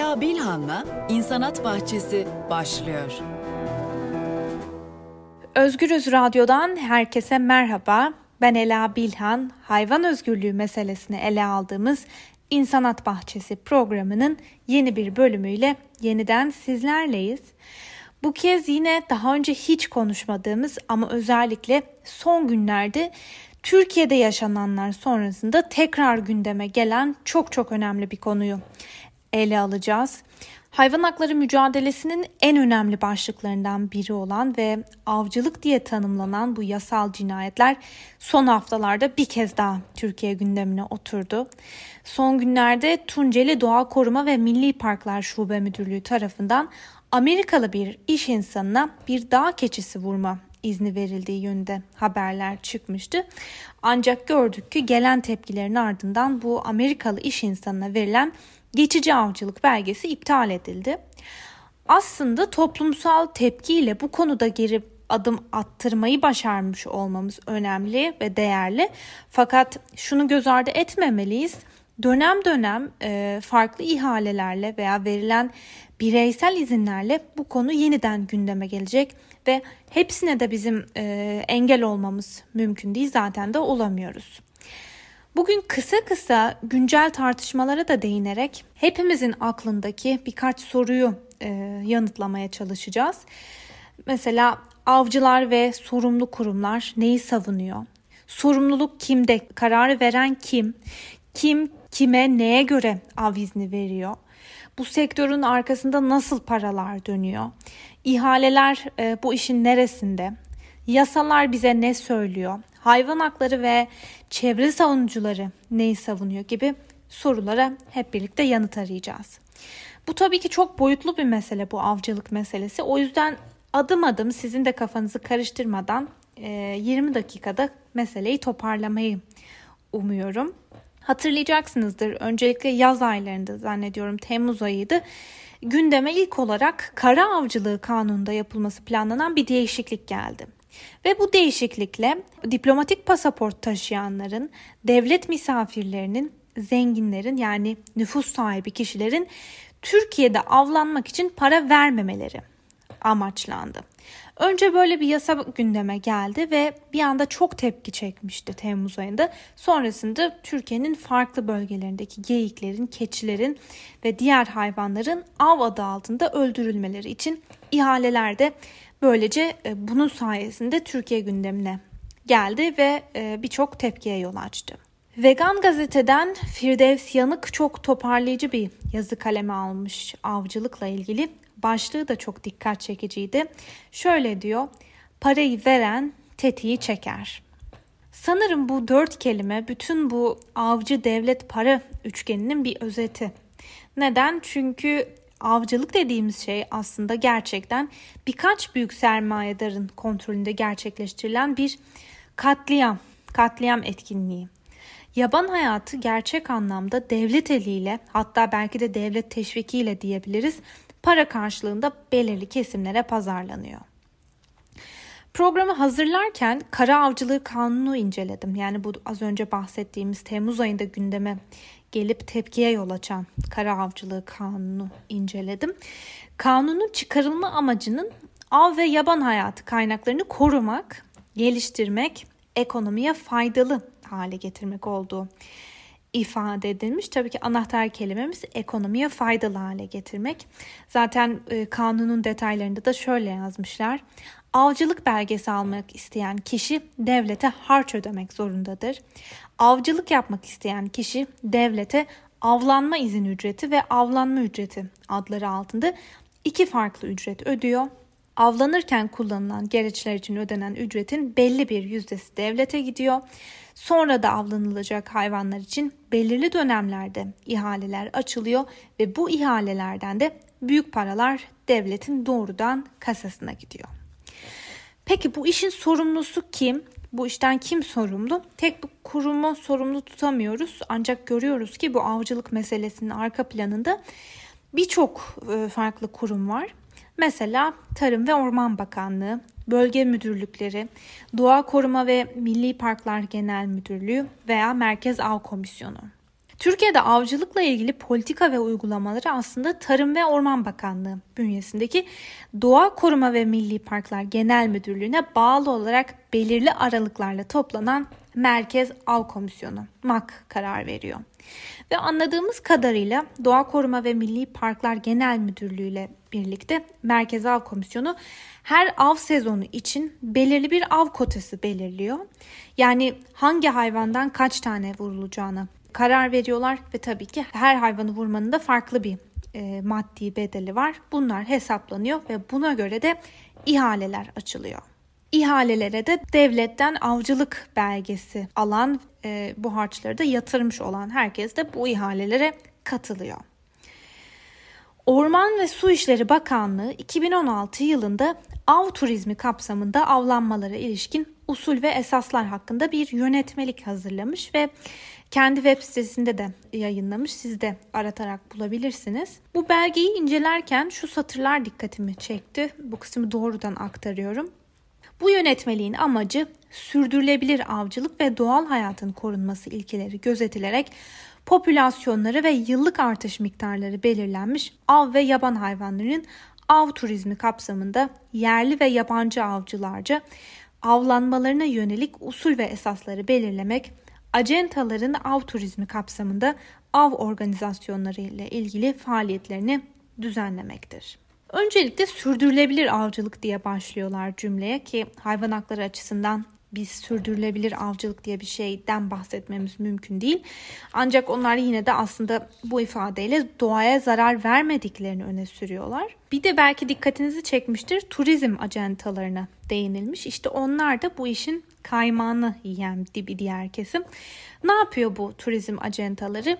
Ela Bilhan'la İnsanat Bahçesi başlıyor. Özgürüz Radyo'dan herkese merhaba. Ben Ela Bilhan. Hayvan özgürlüğü meselesini ele aldığımız İnsanat Bahçesi programının yeni bir bölümüyle yeniden sizlerleyiz. Bu kez yine daha önce hiç konuşmadığımız ama özellikle son günlerde Türkiye'de yaşananlar sonrasında tekrar gündeme gelen çok çok önemli bir konuyu ele alacağız. Hayvan hakları mücadelesinin en önemli başlıklarından biri olan ve avcılık diye tanımlanan bu yasal cinayetler son haftalarda bir kez daha Türkiye gündemine oturdu. Son günlerde Tunceli Doğa Koruma ve Milli Parklar Şube Müdürlüğü tarafından Amerikalı bir iş insanına bir dağ keçisi vurma izni verildiği yönünde haberler çıkmıştı. Ancak gördük ki gelen tepkilerin ardından bu Amerikalı iş insanına verilen geçici avcılık belgesi iptal edildi. Aslında toplumsal tepkiyle bu konuda geri adım attırmayı başarmış olmamız önemli ve değerli. Fakat şunu göz ardı etmemeliyiz. Dönem dönem e, farklı ihalelerle veya verilen bireysel izinlerle bu konu yeniden gündeme gelecek ve hepsine de bizim e, engel olmamız mümkün değil zaten de olamıyoruz. Bugün kısa kısa güncel tartışmalara da değinerek hepimizin aklındaki birkaç soruyu e, yanıtlamaya çalışacağız. Mesela avcılar ve sorumlu kurumlar neyi savunuyor? Sorumluluk kimde? Kararı veren kim? Kim kime neye göre av izni veriyor? Bu sektörün arkasında nasıl paralar dönüyor? İhaleler e, bu işin neresinde? Yasalar bize ne söylüyor? Hayvan hakları ve çevre savunucuları neyi savunuyor gibi sorulara hep birlikte yanıt arayacağız. Bu tabii ki çok boyutlu bir mesele bu avcılık meselesi. O yüzden adım adım sizin de kafanızı karıştırmadan 20 e, dakikada meseleyi toparlamayı umuyorum. Hatırlayacaksınızdır öncelikle yaz aylarında zannediyorum Temmuz ayıydı. Gündeme ilk olarak kara avcılığı kanununda yapılması planlanan bir değişiklik geldi. Ve bu değişiklikle diplomatik pasaport taşıyanların, devlet misafirlerinin, zenginlerin yani nüfus sahibi kişilerin Türkiye'de avlanmak için para vermemeleri amaçlandı. Önce böyle bir yasa gündeme geldi ve bir anda çok tepki çekmişti Temmuz ayında. Sonrasında Türkiye'nin farklı bölgelerindeki geyiklerin, keçilerin ve diğer hayvanların av adı altında öldürülmeleri için ihalelerde böylece e, bunun sayesinde Türkiye gündemine geldi ve e, birçok tepkiye yol açtı. Vegan gazeteden Firdevs Yanık çok toparlayıcı bir yazı kaleme almış avcılıkla ilgili başlığı da çok dikkat çekiciydi. Şöyle diyor, parayı veren tetiği çeker. Sanırım bu dört kelime bütün bu avcı devlet para üçgeninin bir özeti. Neden? Çünkü avcılık dediğimiz şey aslında gerçekten birkaç büyük sermayedarın kontrolünde gerçekleştirilen bir katliam, katliam etkinliği. Yaban hayatı gerçek anlamda devlet eliyle hatta belki de devlet teşvikiyle diyebiliriz para karşılığında belirli kesimlere pazarlanıyor. Programı hazırlarken kara avcılığı kanunu inceledim. Yani bu az önce bahsettiğimiz Temmuz ayında gündeme gelip tepkiye yol açan kara avcılığı kanunu inceledim. Kanunun çıkarılma amacının av ve yaban hayatı kaynaklarını korumak, geliştirmek, ekonomiye faydalı hale getirmek olduğu ifade edilmiş. Tabii ki anahtar kelimemiz ekonomiye faydalı hale getirmek. Zaten e, kanunun detaylarında da şöyle yazmışlar. Avcılık belgesi almak isteyen kişi devlete harç ödemek zorundadır. Avcılık yapmak isteyen kişi devlete avlanma izin ücreti ve avlanma ücreti adları altında iki farklı ücret ödüyor. Avlanırken kullanılan gereçler için ödenen ücretin belli bir yüzdesi devlete gidiyor. Sonra da avlanılacak hayvanlar için belirli dönemlerde ihaleler açılıyor ve bu ihalelerden de büyük paralar devletin doğrudan kasasına gidiyor. Peki bu işin sorumlusu kim? Bu işten kim sorumlu? Tek bir kurumu sorumlu tutamıyoruz. Ancak görüyoruz ki bu avcılık meselesinin arka planında birçok e, farklı kurum var. Mesela Tarım ve Orman Bakanlığı, bölge müdürlükleri, Doğa Koruma ve Milli Parklar Genel Müdürlüğü veya Merkez Av Komisyonu. Türkiye'de avcılıkla ilgili politika ve uygulamaları aslında Tarım ve Orman Bakanlığı bünyesindeki Doğa Koruma ve Milli Parklar Genel Müdürlüğü'ne bağlı olarak belirli aralıklarla toplanan Merkez Av Komisyonu MAK karar veriyor. Ve anladığımız kadarıyla Doğa Koruma ve Milli Parklar Genel Müdürlüğü ile birlikte Merkez Av Komisyonu her av sezonu için belirli bir av kotası belirliyor. Yani hangi hayvandan kaç tane vurulacağını karar veriyorlar ve tabii ki her hayvanı vurmanın da farklı bir e, maddi bedeli var. Bunlar hesaplanıyor ve buna göre de ihaleler açılıyor. İhalelere de devletten avcılık belgesi alan e, bu harçları da yatırmış olan herkes de bu ihalelere katılıyor. Orman ve Su İşleri Bakanlığı 2016 yılında av turizmi kapsamında avlanmalara ilişkin usul ve esaslar hakkında bir yönetmelik hazırlamış ve kendi web sitesinde de yayınlamış. Siz de aratarak bulabilirsiniz. Bu belgeyi incelerken şu satırlar dikkatimi çekti. Bu kısmı doğrudan aktarıyorum. Bu yönetmeliğin amacı sürdürülebilir avcılık ve doğal hayatın korunması ilkeleri gözetilerek popülasyonları ve yıllık artış miktarları belirlenmiş av ve yaban hayvanlarının av turizmi kapsamında yerli ve yabancı avcılarca avlanmalarına yönelik usul ve esasları belirlemek, acentaların av turizmi kapsamında av organizasyonları ile ilgili faaliyetlerini düzenlemektir. Öncelikle sürdürülebilir avcılık diye başlıyorlar cümleye ki hayvan hakları açısından biz sürdürülebilir avcılık diye bir şeyden bahsetmemiz mümkün değil. Ancak onlar yine de aslında bu ifadeyle doğaya zarar vermediklerini öne sürüyorlar. Bir de belki dikkatinizi çekmiştir turizm acentalarına değinilmiş. İşte onlar da bu işin kaymağını yiyen bir diğer kesim. Ne yapıyor bu turizm acentaları?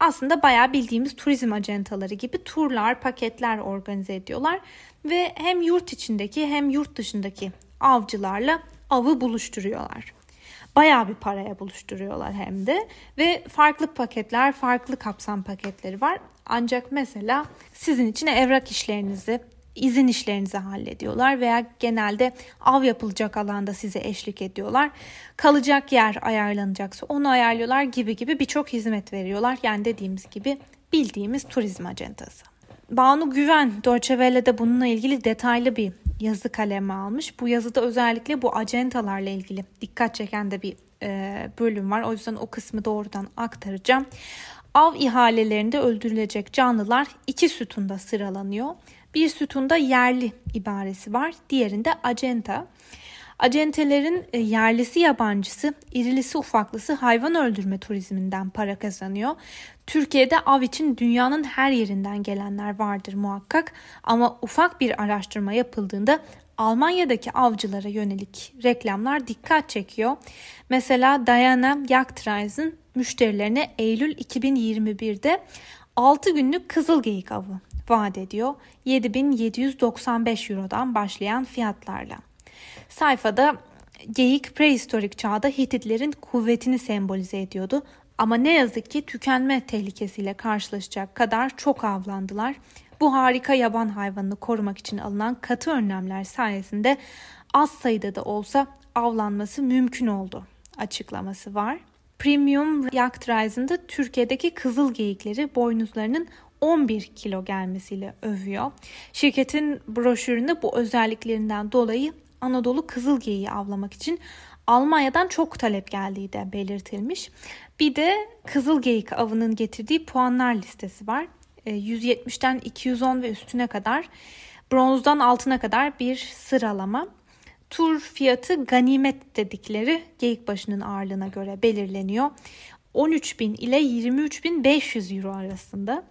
Aslında bayağı bildiğimiz turizm acentaları gibi turlar, paketler organize ediyorlar ve hem yurt içindeki hem yurt dışındaki avcılarla avı buluşturuyorlar. Bayağı bir paraya buluşturuyorlar hem de ve farklı paketler, farklı kapsam paketleri var. Ancak mesela sizin için evrak işlerinizi, izin işlerinizi hallediyorlar veya genelde av yapılacak alanda size eşlik ediyorlar. Kalacak yer ayarlanacaksa onu ayarlıyorlar gibi gibi birçok hizmet veriyorlar. Yani dediğimiz gibi bildiğimiz turizm acentası. Banu Güven Deutsche Welle'de bununla ilgili detaylı bir yazı kaleme almış. Bu yazıda özellikle bu acentalarla ilgili dikkat çeken de bir e, bölüm var. O yüzden o kısmı doğrudan aktaracağım. Av ihalelerinde öldürülecek canlılar iki sütunda sıralanıyor. Bir sütunda yerli ibaresi var, diğerinde acenta. Acentelerin e, yerlisi yabancısı, irilisi ufaklısı hayvan öldürme turizminden para kazanıyor. Türkiye'de av için dünyanın her yerinden gelenler vardır muhakkak ama ufak bir araştırma yapıldığında Almanya'daki avcılara yönelik reklamlar dikkat çekiyor. Mesela Diana Jagdreisen müşterilerine Eylül 2021'de 6 günlük kızıl geyik avı vaat ediyor. 7795 Euro'dan başlayan fiyatlarla. Sayfada geyik prehistorik çağda Hititlerin kuvvetini sembolize ediyordu. Ama ne yazık ki tükenme tehlikesiyle karşılaşacak kadar çok avlandılar. Bu harika yaban hayvanını korumak için alınan katı önlemler sayesinde az sayıda da olsa avlanması mümkün oldu açıklaması var. Premium Jagdreisen'da Türkiye'deki kızıl geyikleri boynuzlarının 11 kilo gelmesiyle övüyor. Şirketin broşüründe bu özelliklerinden dolayı Anadolu kızıl geyiği avlamak için Almanya'dan çok talep geldiği de belirtilmiş. Bir de kızıl geyik avının getirdiği puanlar listesi var. 170'ten e, 210 ve üstüne kadar bronzdan altına kadar bir sıralama. Tur fiyatı ganimet dedikleri geyik başının ağırlığına göre belirleniyor. 13.000 ile 23.500 euro arasında.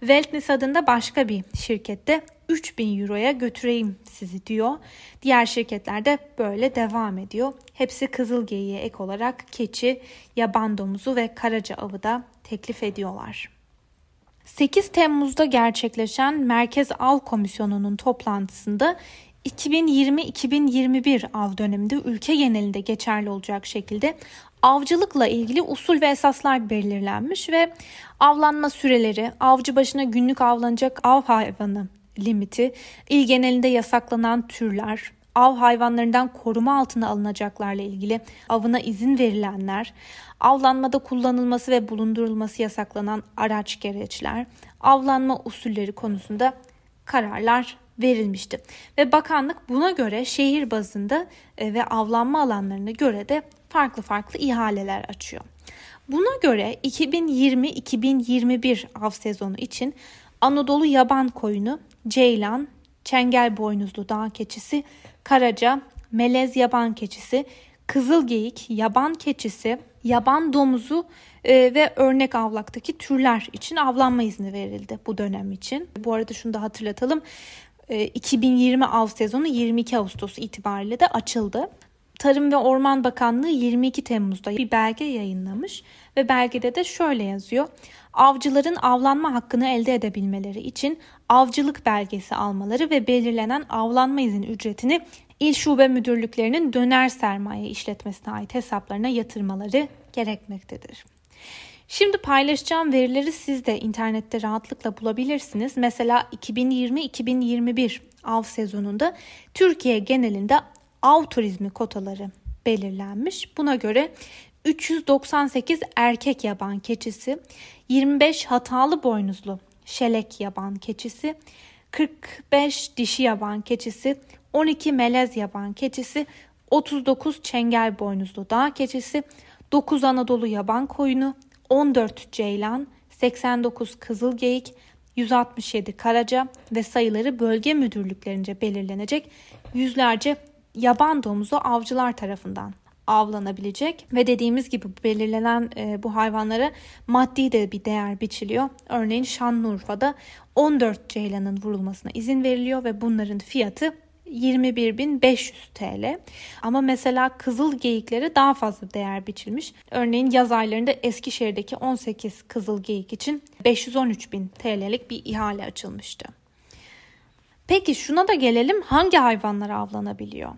Wellness adında başka bir şirkette 3000 euroya götüreyim sizi diyor. Diğer şirketler de böyle devam ediyor. Hepsi kızıl geyiğe ek olarak keçi, yaban domuzu ve karaca avı da teklif ediyorlar. 8 Temmuz'da gerçekleşen Merkez Av Komisyonu'nun toplantısında 2020-2021 av döneminde ülke genelinde geçerli olacak şekilde avcılıkla ilgili usul ve esaslar belirlenmiş ve avlanma süreleri, avcı başına günlük avlanacak av hayvanı limiti, il genelinde yasaklanan türler, av hayvanlarından koruma altına alınacaklarla ilgili avına izin verilenler, avlanmada kullanılması ve bulundurulması yasaklanan araç gereçler, avlanma usulleri konusunda kararlar verilmişti. Ve bakanlık buna göre şehir bazında e, ve avlanma alanlarına göre de farklı farklı ihaleler açıyor. Buna göre 2020-2021 av sezonu için Anadolu yaban koyunu, ceylan, çengel boynuzlu dağ keçisi, karaca, melez yaban keçisi, kızıl geyik, yaban keçisi, yaban domuzu e, ve örnek avlaktaki türler için avlanma izni verildi bu dönem için. Bu arada şunu da hatırlatalım. 2020 e, av sezonu 22 Ağustos itibariyle de açıldı. Tarım ve Orman Bakanlığı 22 Temmuz'da bir belge yayınlamış ve belgede de şöyle yazıyor. Avcıların avlanma hakkını elde edebilmeleri için avcılık belgesi almaları ve belirlenen avlanma izin ücretini il şube müdürlüklerinin döner sermaye işletmesine ait hesaplarına yatırmaları gerekmektedir. Şimdi paylaşacağım verileri siz de internette rahatlıkla bulabilirsiniz. Mesela 2020-2021 av sezonunda Türkiye genelinde av turizmi kotaları belirlenmiş. Buna göre 398 erkek yaban keçisi, 25 hatalı boynuzlu şelek yaban keçisi, 45 dişi yaban keçisi, 12 melez yaban keçisi, 39 çengel boynuzlu dağ keçisi, 9 Anadolu yaban koyunu, 14 ceylan, 89 kızıl geyik, 167 karaca ve sayıları bölge müdürlüklerince belirlenecek yüzlerce yaban domuzu avcılar tarafından avlanabilecek ve dediğimiz gibi belirlenen e, bu hayvanlara maddi de bir değer biçiliyor. Örneğin Şanlıurfa'da 14 ceylanın vurulmasına izin veriliyor ve bunların fiyatı 21.500 TL. Ama mesela kızıl geyiklere daha fazla değer biçilmiş. Örneğin yaz aylarında Eskişehir'deki 18 kızıl geyik için 513.000 TL'lik bir ihale açılmıştı. Peki şuna da gelelim hangi hayvanlar avlanabiliyor?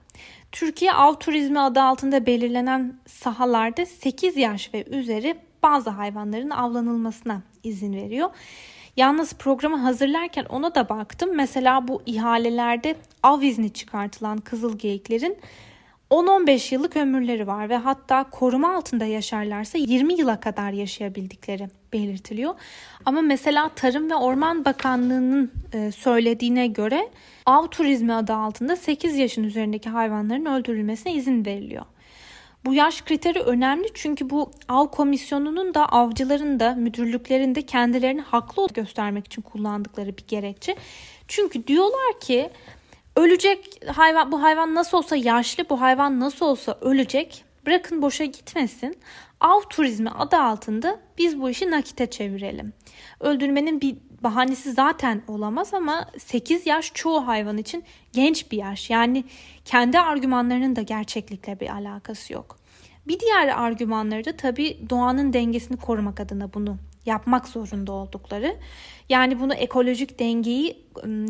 Türkiye Av Turizmi adı altında belirlenen sahalarda 8 yaş ve üzeri bazı hayvanların avlanılmasına izin veriyor. Yalnız programı hazırlarken ona da baktım. Mesela bu ihalelerde av izni çıkartılan kızıl geyiklerin 10-15 yıllık ömürleri var ve hatta koruma altında yaşarlarsa 20 yıla kadar yaşayabildikleri belirtiliyor. Ama mesela Tarım ve Orman Bakanlığı'nın e, söylediğine göre av turizmi adı altında 8 yaşın üzerindeki hayvanların öldürülmesine izin veriliyor. Bu yaş kriteri önemli çünkü bu av komisyonunun da avcıların da müdürlüklerin de kendilerini haklı göstermek için kullandıkları bir gerekçe. Çünkü diyorlar ki ölecek hayvan bu hayvan nasıl olsa yaşlı bu hayvan nasıl olsa ölecek bırakın boşa gitmesin. Av turizmi adı altında biz bu işi nakite çevirelim. Öldürmenin bir bahanesi zaten olamaz ama 8 yaş çoğu hayvan için genç bir yaş. Yani kendi argümanlarının da gerçeklikle bir alakası yok. Bir diğer argümanları da tabii doğanın dengesini korumak adına bunu yapmak zorunda oldukları. Yani bunu ekolojik dengeyi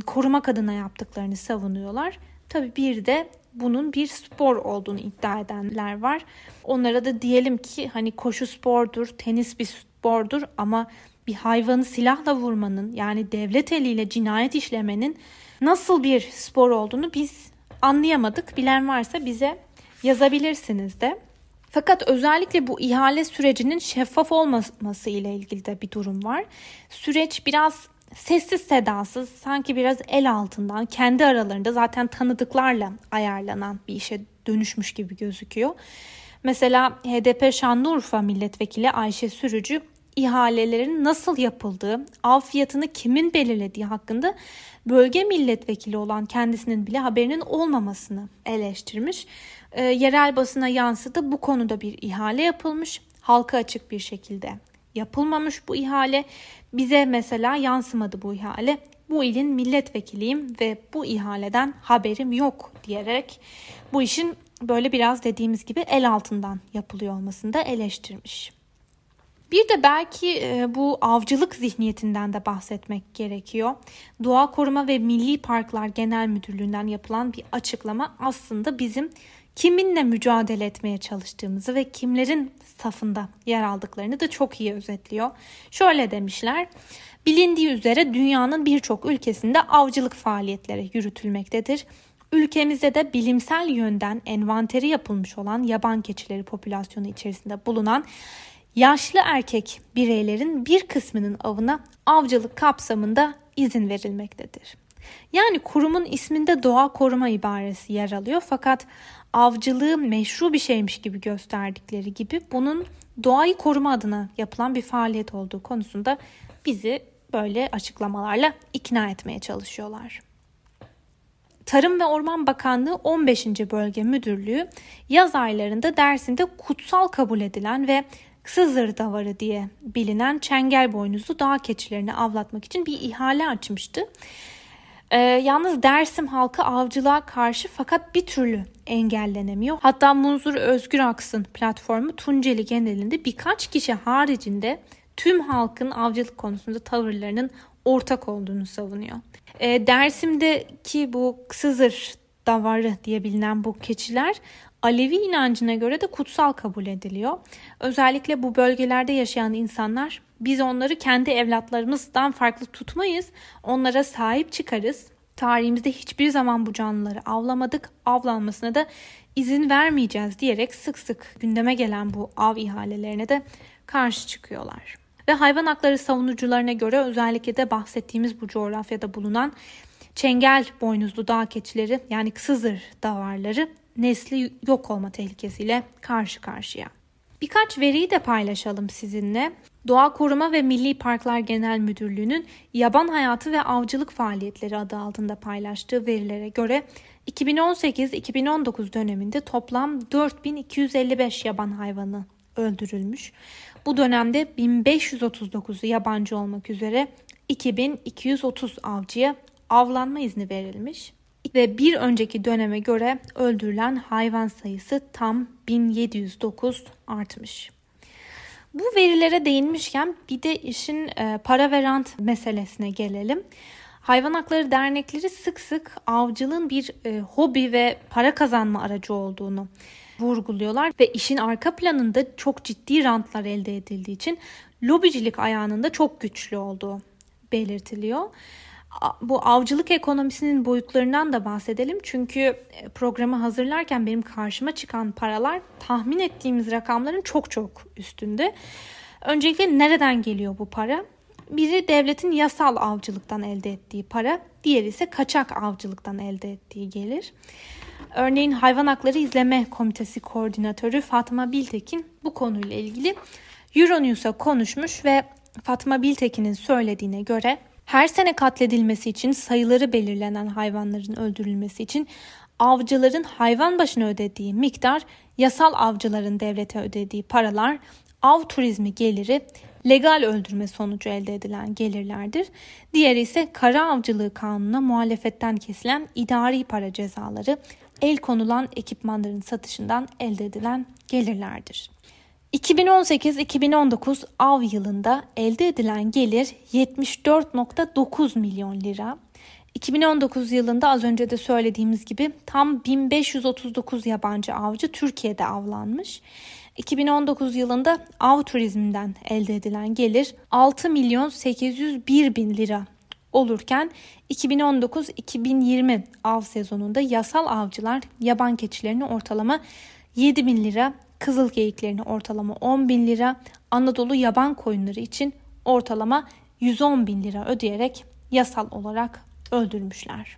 korumak adına yaptıklarını savunuyorlar. Tabii bir de bunun bir spor olduğunu iddia edenler var. Onlara da diyelim ki hani koşu spordur, tenis bir spordur ama bir hayvanı silahla vurmanın yani devlet eliyle cinayet işlemenin nasıl bir spor olduğunu biz anlayamadık. Bilen varsa bize yazabilirsiniz de. Fakat özellikle bu ihale sürecinin şeffaf olmaması ile ilgili de bir durum var. Süreç biraz sessiz sedasız sanki biraz el altından kendi aralarında zaten tanıdıklarla ayarlanan bir işe dönüşmüş gibi gözüküyor. Mesela HDP Şanlıurfa milletvekili Ayşe Sürücü ihalelerin nasıl yapıldığı, av fiyatını kimin belirlediği hakkında bölge milletvekili olan kendisinin bile haberinin olmamasını eleştirmiş. E, yerel basına yansıdı. Bu konuda bir ihale yapılmış. Halka açık bir şekilde yapılmamış bu ihale. Bize mesela yansımadı bu ihale. Bu ilin milletvekiliyim ve bu ihaleden haberim yok diyerek bu işin böyle biraz dediğimiz gibi el altından yapılıyor olmasını da eleştirmiş. Bir de belki e, bu avcılık zihniyetinden de bahsetmek gerekiyor. Doğa Koruma ve Milli Parklar Genel Müdürlüğü'nden yapılan bir açıklama aslında bizim kiminle mücadele etmeye çalıştığımızı ve kimlerin safında yer aldıklarını da çok iyi özetliyor. Şöyle demişler. Bilindiği üzere dünyanın birçok ülkesinde avcılık faaliyetleri yürütülmektedir. Ülkemizde de bilimsel yönden envanteri yapılmış olan yaban keçileri popülasyonu içerisinde bulunan yaşlı erkek bireylerin bir kısmının avına avcılık kapsamında izin verilmektedir. Yani kurumun isminde doğa koruma ibaresi yer alıyor fakat avcılığı meşru bir şeymiş gibi gösterdikleri gibi bunun doğayı koruma adına yapılan bir faaliyet olduğu konusunda bizi böyle açıklamalarla ikna etmeye çalışıyorlar. Tarım ve Orman Bakanlığı 15. Bölge Müdürlüğü yaz aylarında Dersim'de kutsal kabul edilen ve Sızır davarı diye bilinen çengel boynuzlu dağ keçilerini avlatmak için bir ihale açmıştı. Ee, yalnız Dersim halkı avcılığa karşı fakat bir türlü engellenemiyor. Hatta Munzur Özgür Aksın platformu Tunceli genelinde birkaç kişi haricinde tüm halkın avcılık konusunda tavırlarının ortak olduğunu savunuyor. E, Dersim'deki bu Sızır davarı diye bilinen bu keçiler Alevi inancına göre de kutsal kabul ediliyor. Özellikle bu bölgelerde yaşayan insanlar biz onları kendi evlatlarımızdan farklı tutmayız. Onlara sahip çıkarız. Tarihimizde hiçbir zaman bu canlıları avlamadık. Avlanmasına da izin vermeyeceğiz diyerek sık sık gündeme gelen bu av ihalelerine de karşı çıkıyorlar. Ve hayvan hakları savunucularına göre özellikle de bahsettiğimiz bu coğrafyada bulunan çengel boynuzlu dağ keçileri yani Sızır davarları nesli yok olma tehlikesiyle karşı karşıya. Birkaç veriyi de paylaşalım sizinle. Doğa Koruma ve Milli Parklar Genel Müdürlüğü'nün yaban hayatı ve avcılık faaliyetleri adı altında paylaştığı verilere göre 2018-2019 döneminde toplam 4255 yaban hayvanı öldürülmüş. Bu dönemde 1539'u yabancı olmak üzere 2230 avcıya avlanma izni verilmiş ve bir önceki döneme göre öldürülen hayvan sayısı tam 1709 artmış. Bu verilere değinmişken bir de işin e, para ve rant meselesine gelelim. Hayvan Hakları Dernekleri sık sık avcılığın bir e, hobi ve para kazanma aracı olduğunu vurguluyorlar ve işin arka planında çok ciddi rantlar elde edildiği için lobicilik ayağının da çok güçlü olduğu belirtiliyor bu avcılık ekonomisinin boyutlarından da bahsedelim. Çünkü e, programı hazırlarken benim karşıma çıkan paralar tahmin ettiğimiz rakamların çok çok üstünde. Öncelikle nereden geliyor bu para? Biri devletin yasal avcılıktan elde ettiği para, diğeri ise kaçak avcılıktan elde ettiği gelir. Örneğin Hayvan Hakları İzleme Komitesi Koordinatörü Fatma Biltekin bu konuyla ilgili Euronews'a konuşmuş ve Fatma Biltekin'in söylediğine göre her sene katledilmesi için sayıları belirlenen hayvanların öldürülmesi için avcıların hayvan başına ödediği miktar, yasal avcıların devlete ödediği paralar, av turizmi geliri, legal öldürme sonucu elde edilen gelirlerdir. Diğeri ise kara avcılığı kanununa muhalefetten kesilen idari para cezaları, el konulan ekipmanların satışından elde edilen gelirlerdir. 2018-2019 av yılında elde edilen gelir 74.9 milyon lira. 2019 yılında az önce de söylediğimiz gibi tam 1539 yabancı avcı Türkiye'de avlanmış. 2019 yılında av turizminden elde edilen gelir 6 milyon 801 bin lira olurken 2019-2020 av sezonunda yasal avcılar yaban keçilerini ortalama 7 bin lira kızıl geyiklerini ortalama 10 bin lira, Anadolu yaban koyunları için ortalama 110 bin lira ödeyerek yasal olarak öldürmüşler.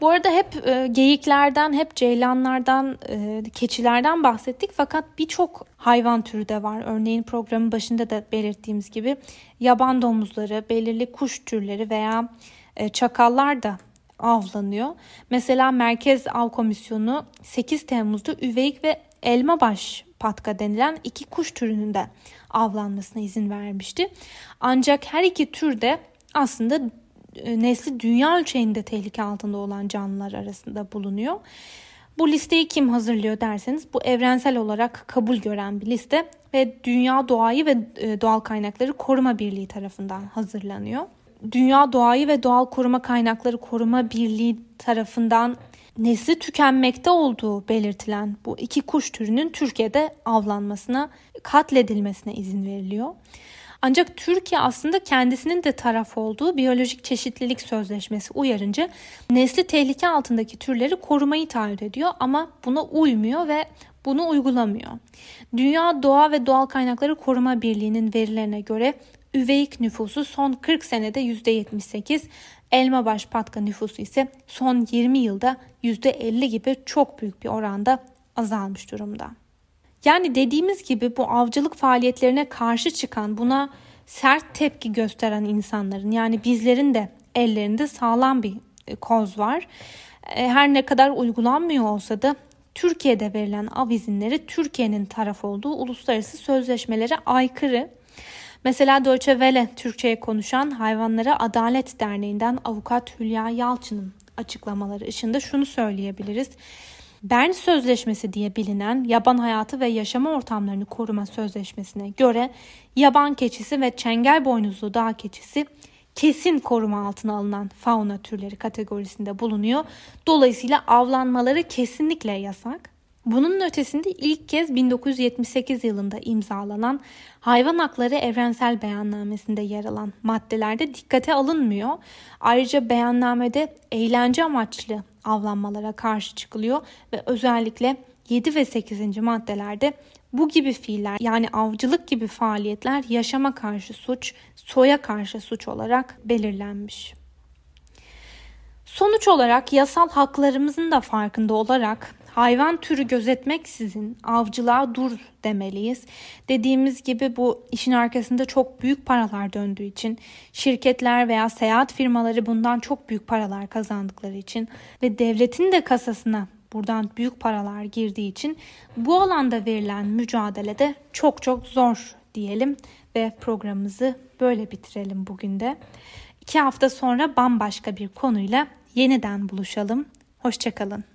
Bu arada hep e, geyiklerden, hep ceylanlardan, e, keçilerden bahsettik fakat birçok hayvan türü de var. Örneğin programın başında da belirttiğimiz gibi yaban domuzları, belirli kuş türleri veya e, çakallar da avlanıyor. Mesela Merkez Av Komisyonu 8 Temmuz'da üveyik ve elmabaş patka denilen iki kuş türünün de avlanmasına izin vermişti. Ancak her iki tür de aslında e, nesli dünya ölçeğinde tehlike altında olan canlılar arasında bulunuyor. Bu listeyi kim hazırlıyor derseniz bu evrensel olarak kabul gören bir liste ve Dünya Doğayı ve e, Doğal Kaynakları Koruma Birliği tarafından hazırlanıyor. Dünya Doğayı ve Doğal Koruma Kaynakları Koruma Birliği tarafından nesli tükenmekte olduğu belirtilen bu iki kuş türünün Türkiye'de avlanmasına, katledilmesine izin veriliyor. Ancak Türkiye aslında kendisinin de taraf olduğu biyolojik çeşitlilik sözleşmesi uyarınca nesli tehlike altındaki türleri korumayı taahhüt ediyor ama buna uymuyor ve bunu uygulamıyor. Dünya Doğa ve Doğal Kaynakları Koruma Birliği'nin verilerine göre üveyik nüfusu son 40 senede %78, elma baş patka nüfusu ise son 20 yılda %50 gibi çok büyük bir oranda azalmış durumda. Yani dediğimiz gibi bu avcılık faaliyetlerine karşı çıkan, buna sert tepki gösteren insanların yani bizlerin de ellerinde sağlam bir e, koz var. E, her ne kadar uygulanmıyor olsa da Türkiye'de verilen av izinleri Türkiye'nin taraf olduğu uluslararası sözleşmelere aykırı. Mesela Deutsche Welle Türkçe'ye konuşan Hayvanlara Adalet Derneği'nden avukat Hülya Yalçın'ın açıklamaları ışığında şunu söyleyebiliriz. Bern Sözleşmesi diye bilinen yaban hayatı ve yaşama ortamlarını koruma sözleşmesine göre yaban keçisi ve çengel boynuzlu dağ keçisi kesin koruma altına alınan fauna türleri kategorisinde bulunuyor. Dolayısıyla avlanmaları kesinlikle yasak. Bunun ötesinde ilk kez 1978 yılında imzalanan Hayvan Hakları Evrensel Beyannamesi'nde yer alan maddelerde dikkate alınmıyor. Ayrıca beyannamede eğlence amaçlı avlanmalara karşı çıkılıyor ve özellikle 7 ve 8. maddelerde bu gibi fiiller yani avcılık gibi faaliyetler yaşama karşı suç, soya karşı suç olarak belirlenmiş. Sonuç olarak yasal haklarımızın da farkında olarak hayvan türü gözetmeksizin avcılığa dur demeliyiz. Dediğimiz gibi bu işin arkasında çok büyük paralar döndüğü için şirketler veya seyahat firmaları bundan çok büyük paralar kazandıkları için ve devletin de kasasına buradan büyük paralar girdiği için bu alanda verilen mücadele de çok çok zor diyelim ve programımızı böyle bitirelim bugün de. İki hafta sonra bambaşka bir konuyla yeniden buluşalım. Hoşçakalın.